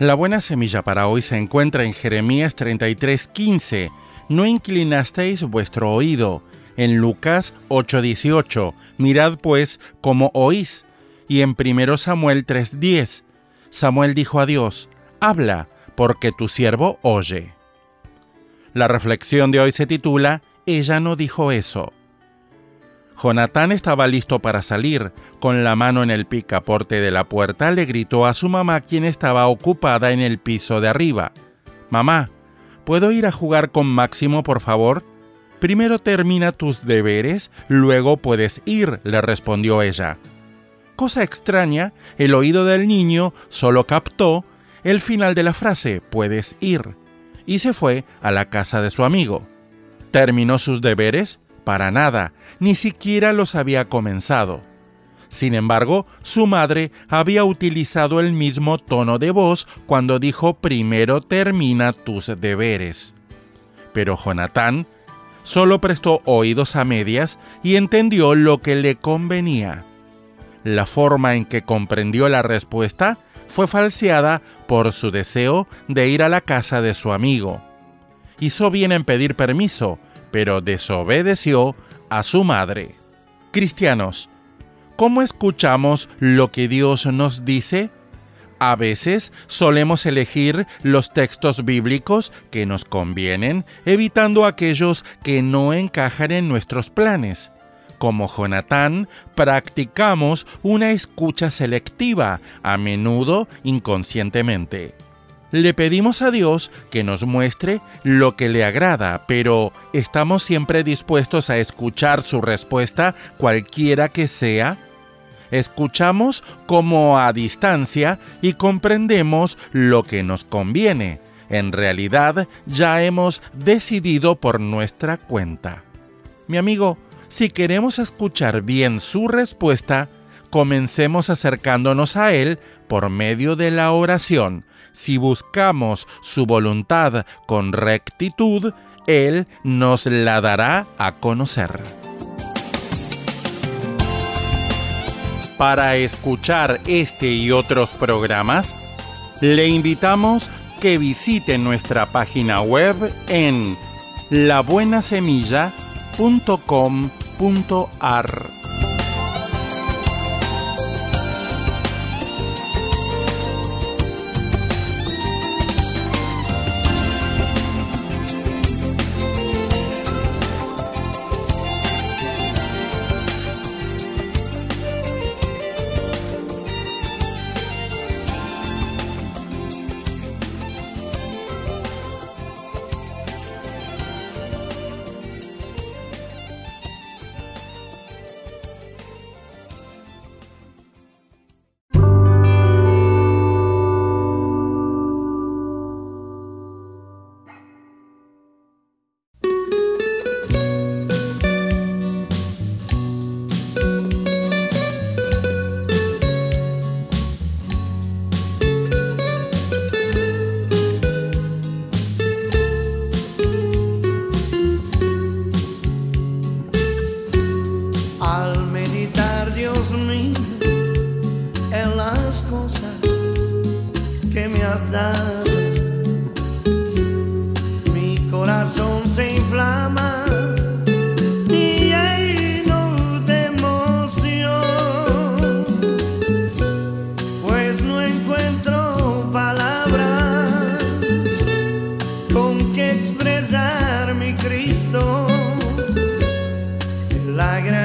La buena semilla para hoy se encuentra en Jeremías 33:15. No inclinasteis vuestro oído. En Lucas 8:18. Mirad pues cómo oís. Y en 1 Samuel 3:10. Samuel dijo a Dios, Habla, porque tu siervo oye. La reflexión de hoy se titula Ella no dijo eso. Jonatán estaba listo para salir. Con la mano en el picaporte de la puerta le gritó a su mamá quien estaba ocupada en el piso de arriba. Mamá, ¿puedo ir a jugar con Máximo, por favor? Primero termina tus deberes, luego puedes ir, le respondió ella. Cosa extraña, el oído del niño solo captó el final de la frase, puedes ir, y se fue a la casa de su amigo. ¿Terminó sus deberes? Para nada, ni siquiera los había comenzado. Sin embargo, su madre había utilizado el mismo tono de voz cuando dijo primero termina tus deberes. Pero Jonatán solo prestó oídos a medias y entendió lo que le convenía. La forma en que comprendió la respuesta fue falseada por su deseo de ir a la casa de su amigo. Hizo bien en pedir permiso, pero desobedeció a su madre. Cristianos, ¿cómo escuchamos lo que Dios nos dice? A veces solemos elegir los textos bíblicos que nos convienen, evitando aquellos que no encajan en nuestros planes. Como Jonatán, practicamos una escucha selectiva, a menudo inconscientemente. Le pedimos a Dios que nos muestre lo que le agrada, pero ¿estamos siempre dispuestos a escuchar su respuesta, cualquiera que sea? Escuchamos como a distancia y comprendemos lo que nos conviene. En realidad ya hemos decidido por nuestra cuenta. Mi amigo, si queremos escuchar bien su respuesta, comencemos acercándonos a Él por medio de la oración si buscamos su voluntad con rectitud, Él nos la dará a conocer. Para escuchar este y otros programas, le invitamos que visite nuestra página web en labuenasemilla.com.ar. Y desde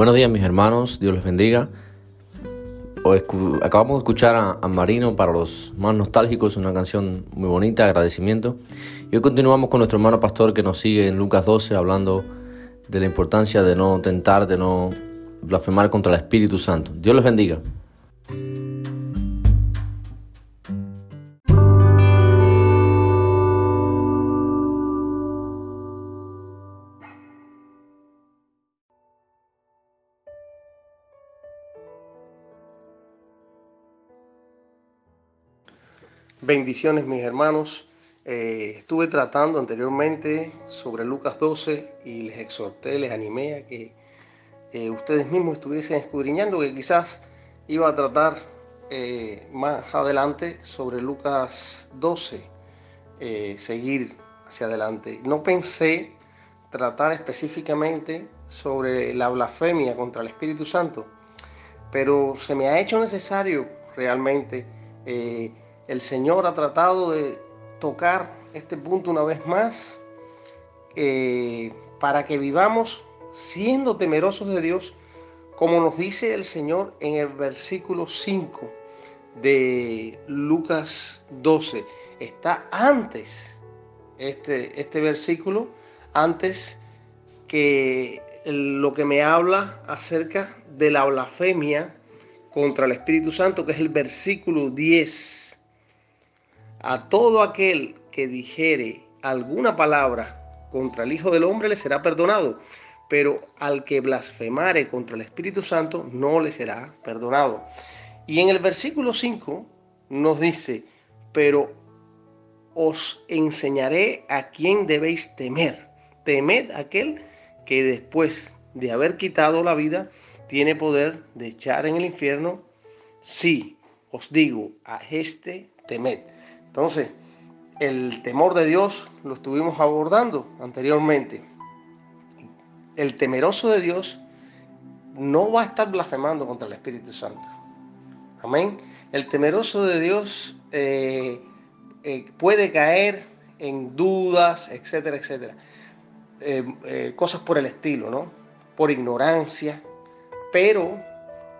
Buenos días mis hermanos, Dios les bendiga. Acabamos de escuchar a, Marino para los más nostálgicos, una canción muy bonita, agradecimiento. Y hoy continuamos con nuestro hermano pastor que nos sigue en Lucas 12 hablando de la importancia de no tentar, de no blasfemar contra el Espíritu Santo. Dios les bendiga. Bendiciones mis hermanos. Eh, estuve tratando anteriormente sobre Lucas 12 y les exhorté, les animé a que eh, ustedes mismos estuviesen escudriñando, que quizás iba a tratar eh, más adelante sobre Lucas 12, eh, seguir hacia adelante. No pensé tratar específicamente sobre la blasfemia contra el Espíritu Santo, pero se me ha hecho necesario realmente. El Señor ha tratado de tocar este punto una vez más eh, para que vivamos siendo temerosos de Dios, como nos dice el Señor en el versículo 5 de Lucas 12. Está antes este, este versículo, antes que lo que me habla acerca de la blasfemia contra el Espíritu Santo, que es el versículo 10. A todo aquel que dijere alguna palabra contra el Hijo del Hombre le será perdonado, pero al que blasfemare contra el Espíritu Santo no le será perdonado. Y en el versículo 5 nos dice, pero os enseñaré a quién debéis temer. Temed aquel que después de haber quitado la vida tiene poder de echar en el infierno. Sí, os digo, a este temed. Entonces, el temor de Dios lo estuvimos abordando anteriormente. El temeroso de Dios no va a estar blasfemando contra el Espíritu Santo. Amén. El temeroso de Dios eh, eh, puede caer en dudas, etcétera, etcétera. Eh, cosas por el estilo, ¿no? Por ignorancia. Pero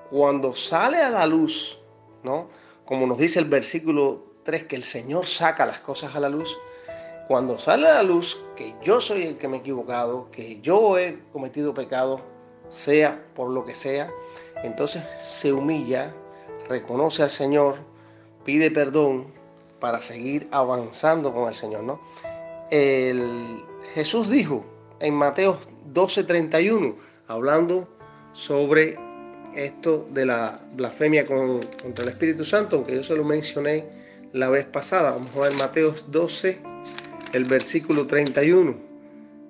cuando sale a la luz, ¿no? Como nos dice el versículo 3, que el Señor saca las cosas a la luz. Cuando sale a la luz que yo soy el que me he equivocado, que yo he cometido pecado, sea por lo que sea, entonces se humilla, reconoce al Señor, pide perdón para seguir avanzando con el Señor, ¿no? El, Jesús dijo en Mateo 12:31, hablando sobre esto de la blasfemia contra el Espíritu Santo, aunque yo se lo mencioné la vez pasada. Vamos a ver Mateo 12, el versículo 31.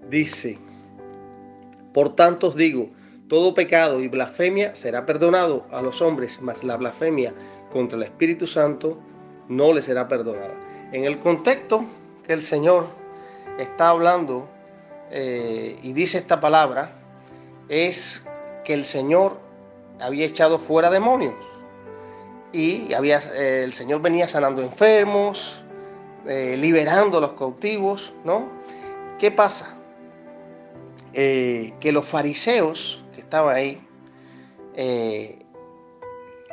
Dice, por tanto os digo, todo pecado y blasfemia será perdonado a los hombres, mas la blasfemia contra el Espíritu Santo no le será perdonada. En el contexto que el Señor está hablando eh, y dice esta palabra, es que el Señor había echado fuera demonios y había, eh, el Señor venía sanando enfermos, eh, liberando a los cautivos, ¿no? ¿Qué pasa? que los fariseos que estaban ahí,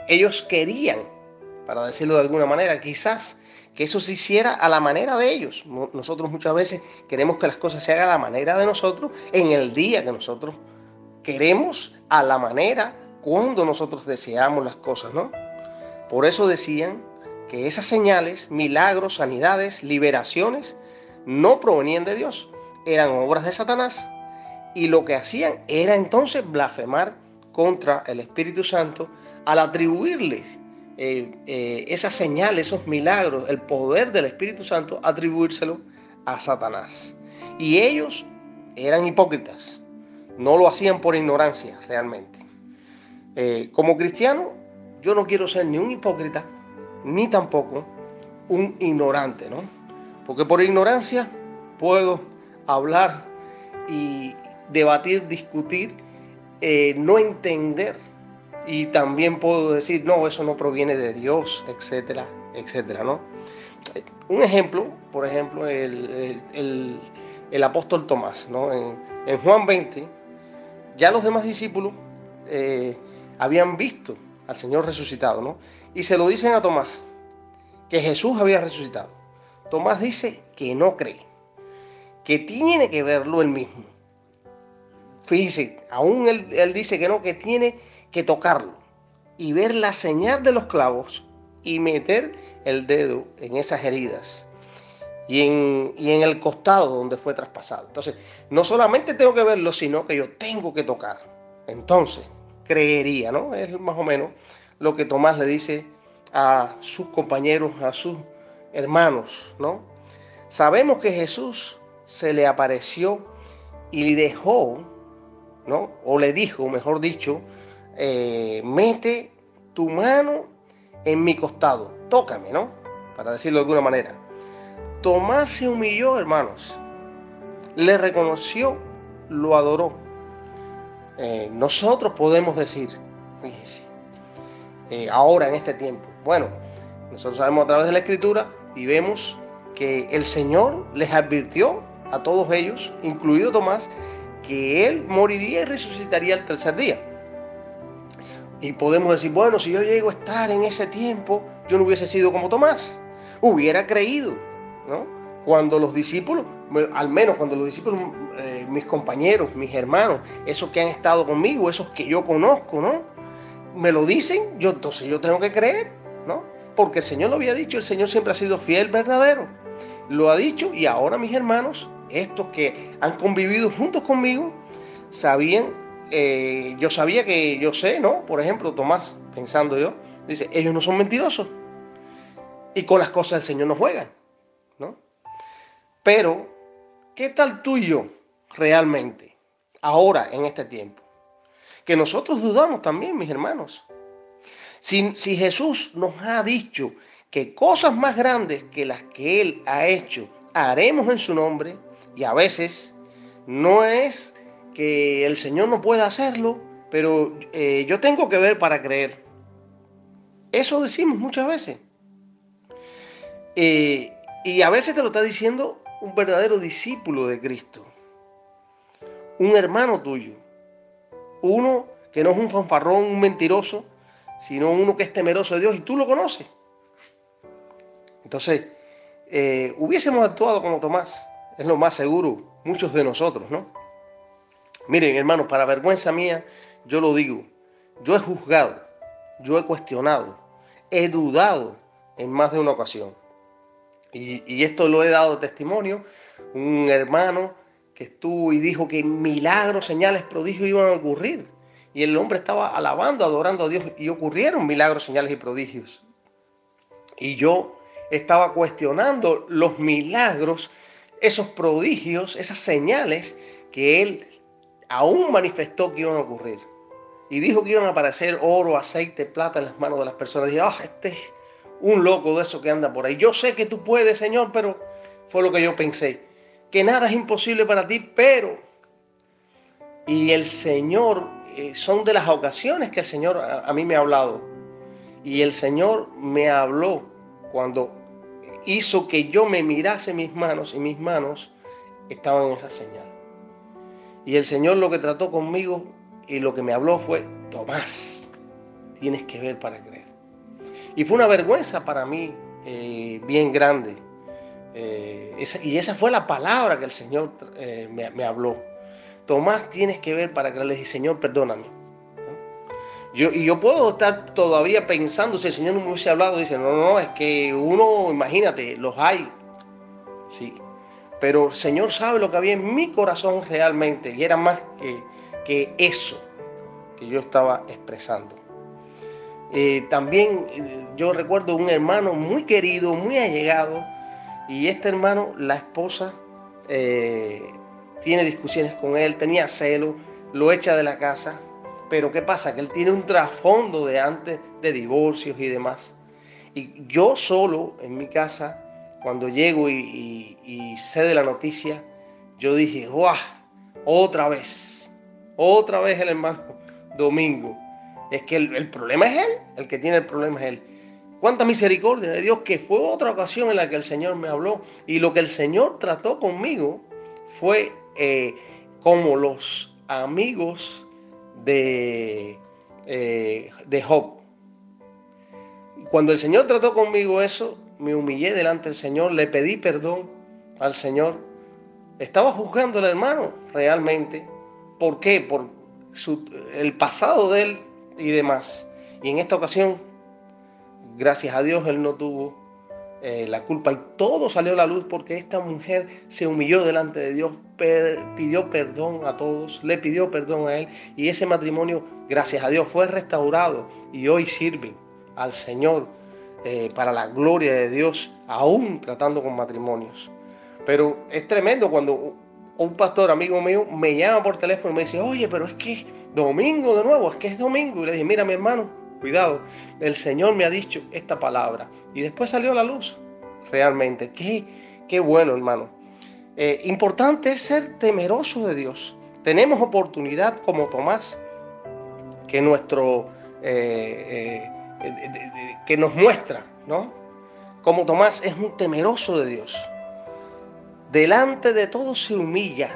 ellos querían, para decirlo de alguna manera, quizás que eso se hiciera a la manera de ellos. Nosotros muchas veces queremos que las cosas se hagan a la manera de nosotros, en el día que nosotros queremos, a la manera cuando nosotros deseamos las cosas, ¿no? Por eso decían que esas señales, milagros, sanidades, liberaciones, no provenían de Dios, eran obras de Satanás. Y lo que hacían era entonces blasfemar contra el Espíritu Santo al atribuirle eh, eh, esa señal, esos milagros, el poder del Espíritu Santo, atribuírselo a Satanás. Y ellos eran hipócritas, no lo hacían por ignorancia realmente. Eh, como cristiano, yo no quiero ser ni un hipócrita, ni tampoco un ignorante, ¿no? Porque por ignorancia puedo hablar y debatir, discutir, no entender y también puedo decir, no, eso no proviene de Dios, etcétera, etcétera, ¿no? Un ejemplo, por ejemplo, el, apóstol Tomás, ¿no? En, Juan 20, ya los demás discípulos eh, habían visto al Señor resucitado, ¿no? Y se lo dicen a Tomás, que Jesús había resucitado. Tomás dice que no cree, que tiene que verlo él mismo. Fíjese, aún él, dice que no, que tiene que tocarlo y ver la señal de los clavos y meter el dedo en esas heridas y en, en, el costado donde fue traspasado. Entonces, no solamente tengo que verlo, sino que yo tengo que tocar. Entonces, creería, ¿no? Es más o menos lo que Tomás le dice a sus compañeros, a sus hermanos, ¿no? Sabemos que Jesús se le apareció y le dejó, ¿no? O le dijo, mejor dicho, eh, mete tu mano en mi costado, tócame, ¿no? Para decirlo de alguna manera. Tomás se humilló, hermanos. Le reconoció, lo adoró. Eh, nosotros podemos decir, eh, ahora en este tiempo, bueno, nosotros sabemos a través de la escritura y vemos que el Señor les advirtió a todos ellos, incluido Tomás, que él moriría y resucitaría el tercer día. Y podemos decir, bueno, si yo llego a estar en ese tiempo, yo no hubiese sido como Tomás. Hubiera creído, ¿no? Cuando los discípulos, al menos cuando los discípulos, eh, mis compañeros, mis hermanos, esos que han estado conmigo, esos que yo conozco, ¿no? Me lo dicen, yo entonces yo tengo que creer, ¿no? Porque el Señor lo había dicho, el Señor siempre ha sido fiel, verdadero. Lo ha dicho y ahora mis hermanos, estos que han convivido juntos conmigo, sabían eh, yo sabía que yo sé, ¿no? Por ejemplo, Tomás, pensando yo, dice, ellos no son mentirosos. Y con las cosas del Señor no juegan. Pero, ¿qué tal tú y yo realmente, ahora, en este tiempo? Que nosotros dudamos también, mis hermanos. Si, Jesús nos ha dicho que cosas más grandes que las que Él ha hecho haremos en su nombre, y a veces no es que el Señor no puede hacerlo, pero eh, yo tengo que ver para creer. Eso decimos muchas veces. Eh, y a veces te lo está diciendo un verdadero discípulo de Cristo, un hermano tuyo, uno que no es un fanfarrón, un mentiroso, sino uno que es temeroso de Dios y tú lo conoces. Entonces, eh, hubiésemos actuado como Tomás, es lo más seguro, muchos de nosotros, ¿no? Miren, hermanos, para vergüenza mía, yo lo digo, yo he juzgado, yo he cuestionado, he dudado en más de una ocasión. Y, esto lo he dado testimonio. Un hermano que estuvo y dijo que milagros, señales, prodigios iban a ocurrir. Y el hombre estaba alabando, adorando a Dios y ocurrieron milagros, señales y prodigios. Y yo estaba cuestionando los milagros, esos prodigios, esas señales que él aún manifestó que iban a ocurrir. Y dijo que iban a aparecer oro, aceite, plata en las manos de las personas. Y dije, ah, este es un loco de eso que anda por ahí. Yo sé que tú puedes, Señor, pero fue lo que yo pensé. Que nada es imposible para ti, pero... Y el Señor, eh, son de las ocasiones que el Señor a, a mí me ha hablado. Y el Señor me habló cuando hizo que yo me mirase mis manos y mis manos estaban en esa señal. Y el Señor lo que trató conmigo y lo que me habló fue, Tomás, tienes que ver para creer. Y fue una vergüenza para mí eh, bien grande. Eh, y esa fue la palabra que el Señor eh, me, habló. Tomás, tienes que ver para creer. Le dije, Señor, perdóname. Yo, y yo puedo estar todavía pensando, si el Señor no me hubiese hablado, dice, no, no, es que uno, imagínate, los hay. Sí. Pero el Señor sabe lo que había en mi corazón realmente. Y era más que, que eso que yo estaba expresando. También yo recuerdo un hermano muy querido, muy allegado, y este hermano, la esposa, eh, tiene discusiones con él, tenía celo, lo echa de la casa, pero ¿qué pasa? Que él tiene un trasfondo de antes de divorcios y demás. Y yo solo en mi casa, cuando llego y, sé de la noticia, yo dije, ¡guau! Otra vez, otra vez el hermano Domingo. Es que el, el, problema es él, el que tiene el problema es él. Cuánta misericordia de Dios, que fue otra ocasión en la que el Señor me habló. Y lo que el Señor trató conmigo fue eh, como los amigos de, eh, de Job. Cuando el Señor trató conmigo eso, me humillé delante del Señor, le pedí perdón al Señor. Estaba juzgando al hermano realmente. ¿Por qué? Por el pasado de él y demás. Y en esta ocasión, gracias a Dios, él no tuvo eh, la culpa y todo salió a la luz porque esta mujer se humilló delante de Dios, pidió perdón a todos, le pidió perdón a él y ese matrimonio, gracias a Dios, fue restaurado y hoy sirven al Señor eh, para la gloria de Dios, aún tratando con matrimonios. Pero es tremendo cuando un pastor amigo mío me llama por teléfono y me dice, oye, pero es que domingo de nuevo, es que es domingo. Y le dije, mira mi hermano, cuidado, el Señor me ha dicho esta palabra. Y después salió a la luz, realmente. Qué, qué bueno, hermano. Eh, importante es ser temeroso de Dios. Tenemos oportunidad como Tomás, que nuestro, eh, eh, que nos muestra, ¿no? Como Tomás es un temeroso de Dios. Delante de todo se humilla,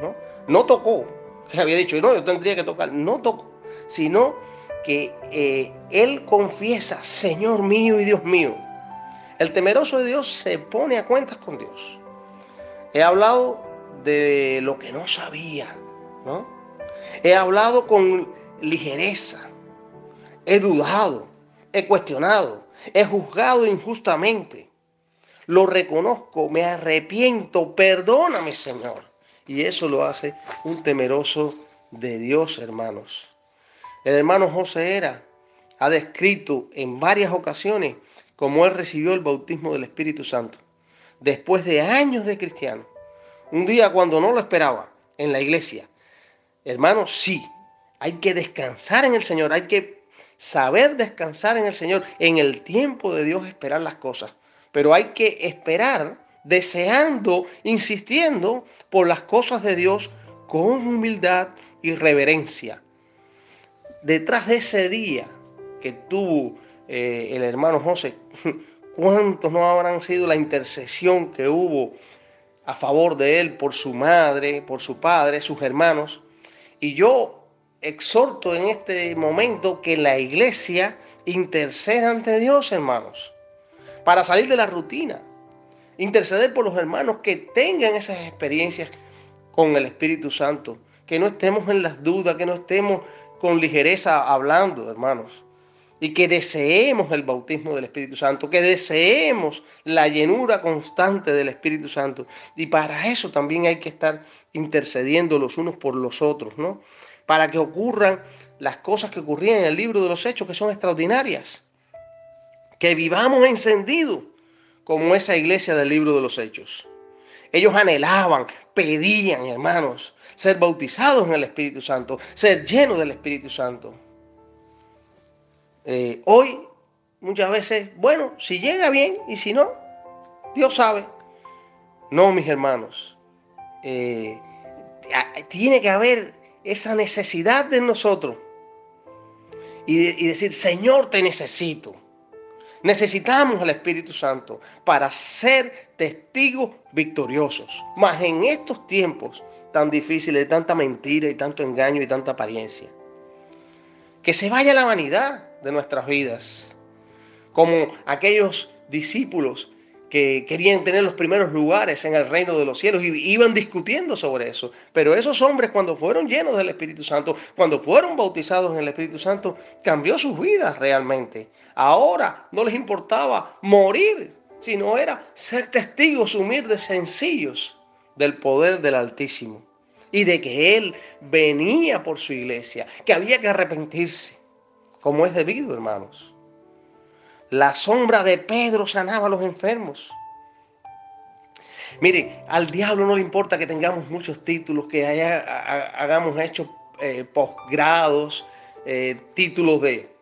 ¿no? No tocó, que había dicho, no, yo tendría que tocar, no tocó, sino que eh, él confiesa, Señor mío y Dios mío. El temeroso de Dios se pone a cuentas con Dios. He hablado de lo que no sabía, ¿no? He hablado con ligereza, he dudado, he cuestionado, he juzgado injustamente. Lo reconozco, me arrepiento, perdóname, Señor. Y eso lo hace un temeroso de Dios, hermanos. El hermano José era, ha descrito en varias ocasiones cómo él recibió el bautismo del Espíritu Santo. Después de años de cristiano. Un día cuando no lo esperaba, en la iglesia. Hermanos, sí, hay que descansar en el Señor, hay que saber descansar en el Señor, en el tiempo de Dios esperar las cosas. Pero hay que esperar deseando, insistiendo por las cosas de Dios con humildad y reverencia. Detrás de ese día que tuvo eh, el hermano José, ¿cuántos no habrán sido la intercesión que hubo a favor de él por su madre, por su padre, sus hermanos? Y yo exhorto en este momento que la iglesia interceda ante Dios, hermanos, para salir de la rutina interceder por los hermanos que tengan esas experiencias con el Espíritu Santo, que no estemos en las dudas, que no estemos con ligereza hablando, hermanos. y que deseemos el bautismo del Espíritu Santo, que deseemos la llenura constante del Espíritu Santo. Y para eso también hay que estar intercediendo los unos por los otros, ¿no? Para que ocurran las cosas que ocurrían en el libro de los Hechos, que son extraordinarias. Que vivamos encendidos como esa iglesia del libro de los Hechos. Ellos anhelaban, pedían, hermanos, ser bautizados en el Espíritu Santo, ser llenos del Espíritu Santo. Eh, hoy, muchas veces, bueno, si llega bien y si no, Dios sabe. No, mis hermanos. Eh, tiene que haber esa necesidad de nosotros. Y, y decir, Señor, te necesito. Necesitamos el Espíritu Santo para ser testigos victoriosos. Más en estos tiempos tan difíciles, de tanta mentira y tanto engaño y tanta apariencia. Que se vaya la vanidad de nuestras vidas. Como aquellos discípulos que querían tener los primeros lugares en el reino de los cielos y iban discutiendo sobre eso. Pero esos hombres cuando fueron llenos del Espíritu Santo, cuando fueron bautizados en el Espíritu Santo, cambió sus vidas realmente. Ahora no les importaba morir, sino era ser testigos humildes, sencillos del poder del Altísimo y de que Él venía por su iglesia, que había que arrepentirse como es debido, hermanos. La sombra de Pedro sanaba a los enfermos. Mire, al diablo no le importa que tengamos muchos títulos, que hagamos hechos eh, posgrados, eh, títulos de,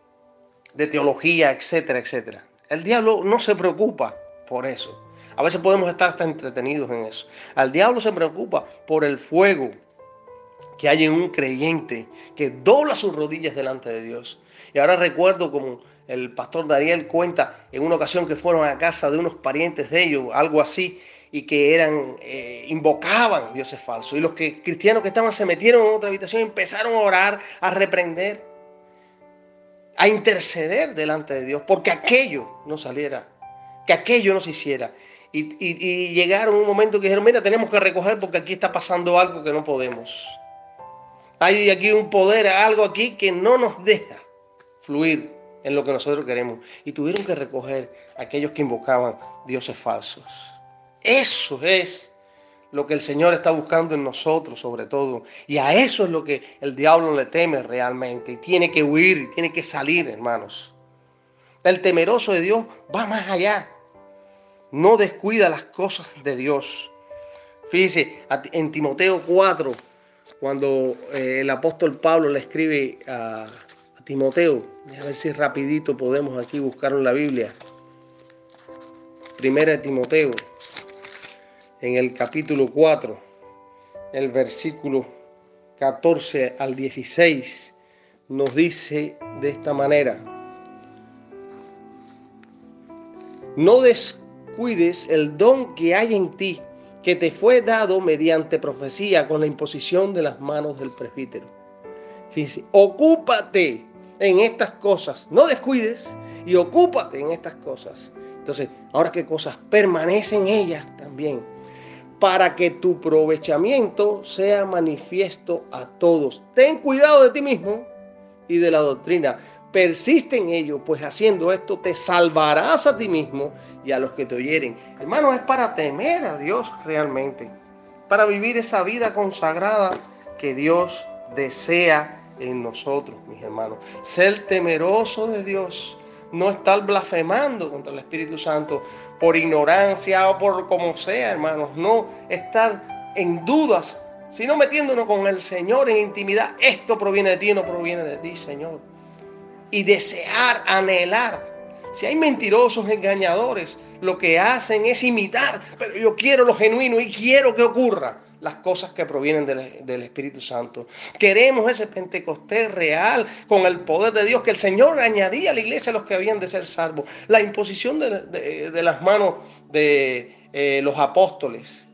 de teología, etcétera, etcétera. El diablo no se preocupa por eso. A veces podemos estar hasta entretenidos en eso. Al diablo se preocupa por el fuego que hay en un creyente que dobla sus rodillas delante de Dios y ahora recuerdo como el pastor Daniel cuenta en una ocasión que fueron a casa de unos parientes de ellos, algo así, y que eran, eh, invocaban dioses falsos. Y los que, cristianos que estaban se metieron en otra habitación y empezaron a orar, a reprender, a interceder delante de Dios, porque aquello no saliera, que aquello no se hiciera. Y, llegaron un momento que dijeron, mira, tenemos que recoger porque aquí está pasando algo que no podemos. Hay aquí un poder, algo aquí que no nos deja fluir en lo que nosotros queremos. Y tuvieron que recoger a aquellos que invocaban dioses falsos. Eso es lo que el Señor está buscando en nosotros sobre todo. Y a eso es lo que el diablo le teme realmente. Y tiene que huir, tiene que salir, hermanos. El temeroso de Dios va más allá. No descuida las cosas de Dios. Fíjese, en Timoteo 4, cuando eh, el apóstol Pablo le escribe a Timoteo. A ver si rapidito podemos aquí buscar en la Biblia. Primera de Timoteo, en el capítulo 4, el versículo 14 al 16, nos dice de esta manera. No descuides el don que hay en ti, que te fue dado mediante profecía con la imposición de las manos del presbítero. Fíjese, ocúpate en estas cosas. No descuides y ocúpate en estas cosas. Entonces, ahora qué cosas permanecen ellas también. Para que tu aprovechamiento sea manifiesto a todos. Ten cuidado de ti mismo y de la doctrina. Persiste en ello, pues haciendo esto te salvarás a ti mismo y a los que te oyeren. Hermano, es para temer a Dios realmente. Para vivir esa vida consagrada que Dios desea en nosotros, mis hermanos. Ser temeroso de Dios, no estar blasfemando contra el Espíritu Santo por ignorancia o por como sea, hermanos. No estar en dudas, sino metiéndonos con el Señor en intimidad. Esto proviene de ti, no proviene de ti, Señor. Y desear, anhelar. Si hay mentirosos, engañadores, lo que hacen es imitar, pero yo quiero lo genuino y quiero que ocurra las cosas que provienen del, Espíritu Santo. Queremos ese Pentecostés real con el poder de Dios que el Señor añadía a la iglesia a los que habían de ser salvos. La imposición de, las manos de eh, los apóstoles.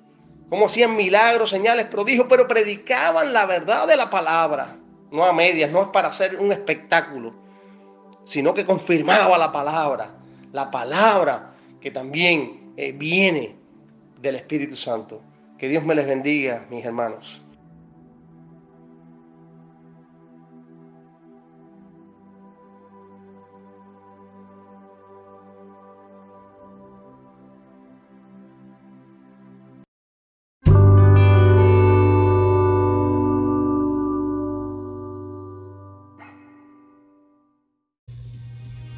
Cómo hacían milagros, señales, prodigios, pero predicaban la verdad de la palabra. No a medias, no es para hacer un espectáculo, sino que confirmaba la palabra. La palabra que también eh, viene del Espíritu Santo. Que Dios me les bendiga, mis hermanos.